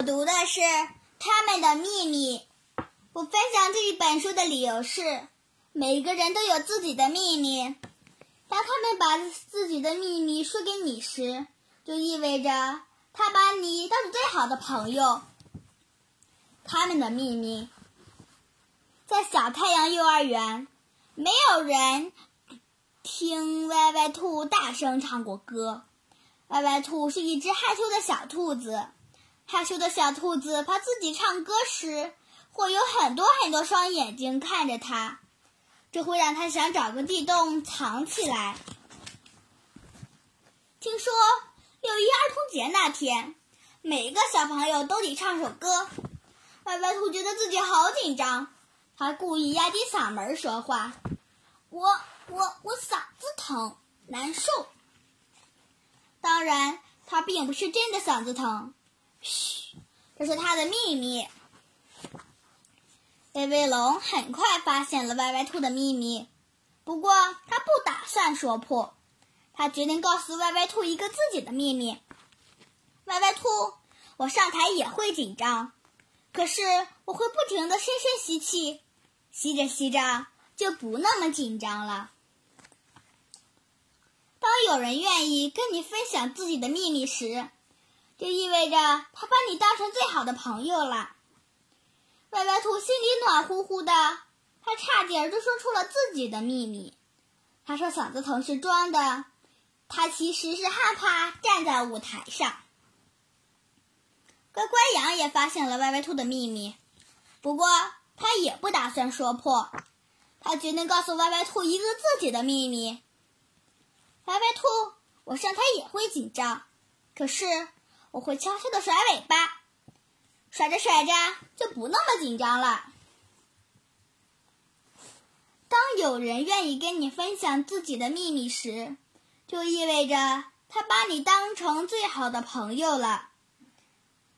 我读的是《他们的秘密》。我分享这一本书的理由是：每个人都有自己的秘密。当他们把自己的秘密说给你时，就意味着他把你当成最好的朋友。他们的秘密，在小太阳幼儿园，没有人听歪歪兔大声唱过歌。歪歪兔是一只害羞的小兔子，害羞的小兔子怕自己唱歌时会有很多很多双眼睛看着它，这会让它想找个地洞藏起来。听说六一儿童节那天，每个小朋友都得唱首歌。歪歪兔觉得自己好紧张，他故意压低嗓门说话：“我我我嗓子疼，难受。”当然，他并不是真的嗓子疼。嘘，这是他的秘密。威威龙很快发现了歪歪兔的秘密，不过他不打算说破。他决定告诉歪歪兔一个自己的秘密。歪歪兔，我上台也会紧张，可是我会不停的深深吸气，吸着吸着就不那么紧张了。当有人愿意跟你分享自己的秘密时，就意味着他把你当成最好的朋友了。歪歪兔心里暖乎乎的，他差点就说出了自己的秘密。他说嗓子疼是装的，他其实是害怕站在舞台上。乖乖羊也发现了歪歪兔的秘密，不过他也不打算说破，他决定告诉歪歪兔一个自己的秘密。歪歪兔，我上台也会紧张，可是我会悄悄的甩尾巴，甩着甩着就不那么紧张了。当有人愿意跟你分享自己的秘密时，就意味着他把你当成最好的朋友了。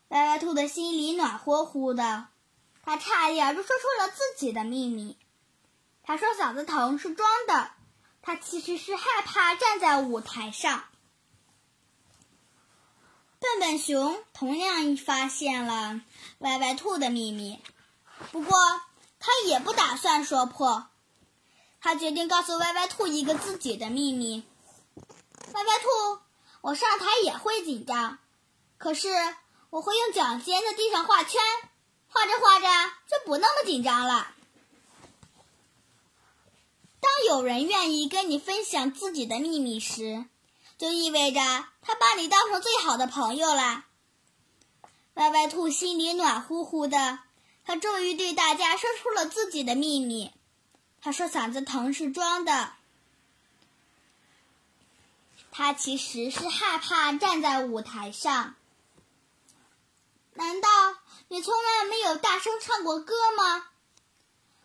歪歪兔的心里暖乎乎的，他差点就说出了自己的秘密。他说嗓子疼是装的。他其实是害怕站在舞台上。笨笨熊同样发现了歪歪兔的秘密，不过他也不打算说破。他决定告诉歪歪兔一个自己的秘密：歪歪兔，我上台也会紧张，可是我会用脚尖在地上画圈，画着画着就不那么紧张了。当有人愿意跟你分享自己的秘密时，就意味着他把你当成最好的朋友了。歪歪兔心里暖乎乎的，他终于对大家说出了自己的秘密。他说嗓子疼是装的，他其实是害怕站在舞台上。难道你从来没有大声唱过歌吗？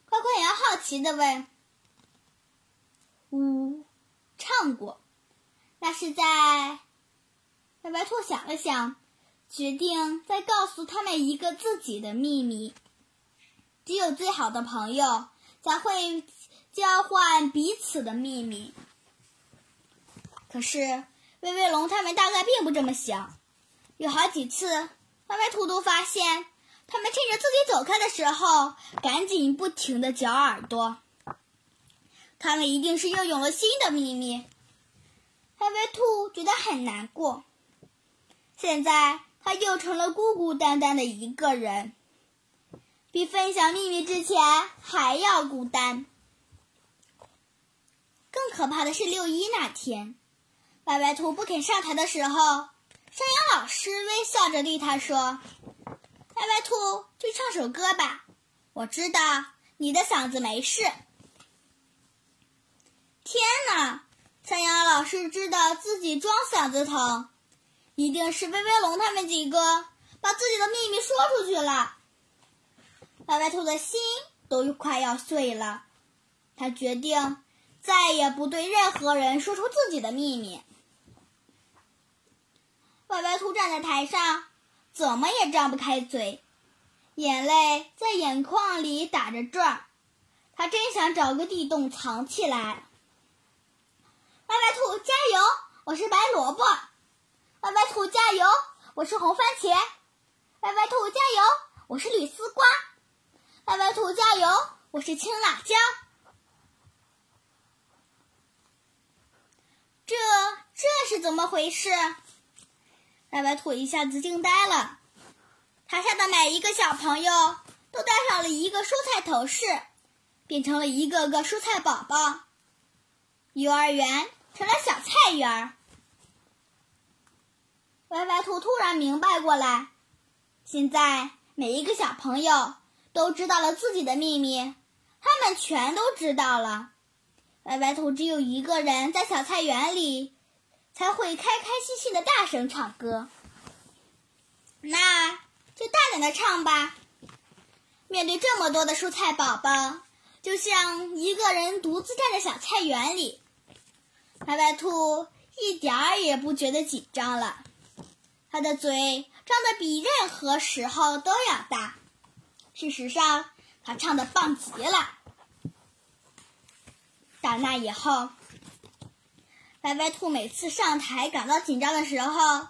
快快羊好奇的问。呜，唱过，他是在。小白兔想了想，决定再告诉他们一个自己的秘密。只有最好的朋友才会交换彼此的秘密。可是，威威龙他们大概并不这么想。有好几次，白白兔都发现，他们趁着自己走开的时候，赶紧不停的嚼耳朵。他们一定是又有了新的秘密。黑尾兔觉得很难过。现在他又成了孤孤单单的一个人，比分享秘密之前还要孤单。更可怕的是六一那天，白白兔不肯上台的时候，山羊老师微笑着对他说：“白白兔，去唱首歌吧，我知道你的嗓子没事。”天哪！是知道自己装嗓子疼，一定是威威龙他们几个把自己的秘密说出去了。歪歪兔的心都快要碎了，他决定再也不对任何人说出自己的秘密。歪歪兔站在台上，怎么也张不开嘴，眼泪在眼眶里打着转他真想找个地洞藏起来。歪歪兔加油！我是白萝卜。歪歪兔加油！我是红番茄。歪歪兔加油！我是绿丝瓜。歪歪兔加油！我是青辣椒。这这是怎么回事？歪歪兔一下子惊呆了。台下的每一个小朋友都戴上了一个蔬菜头饰，变成了一个个蔬菜宝宝。幼儿园成了小菜园儿。歪歪兔突然明白过来，现在每一个小朋友都知道了自己的秘密，他们全都知道了。歪歪兔只有一个人在小菜园里，才会开开心心的大声唱歌。那就大胆的唱吧。面对这么多的蔬菜宝宝，就像一个人独自站在小菜园里，歪歪兔一点儿也不觉得紧张了。他的嘴张得比任何时候都要大。事实上，他唱的棒极了。打那以后，歪歪兔每次上台感到紧张的时候，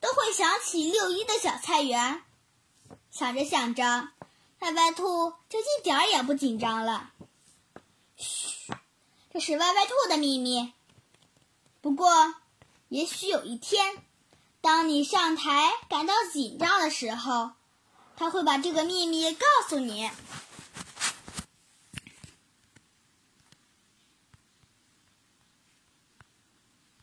都会想起六一的小菜园。想着想着，歪歪兔就一点儿也不紧张了。嘘，这是歪歪兔的秘密。不过，也许有一天。当你上台感到紧张的时候，他会把这个秘密告诉你。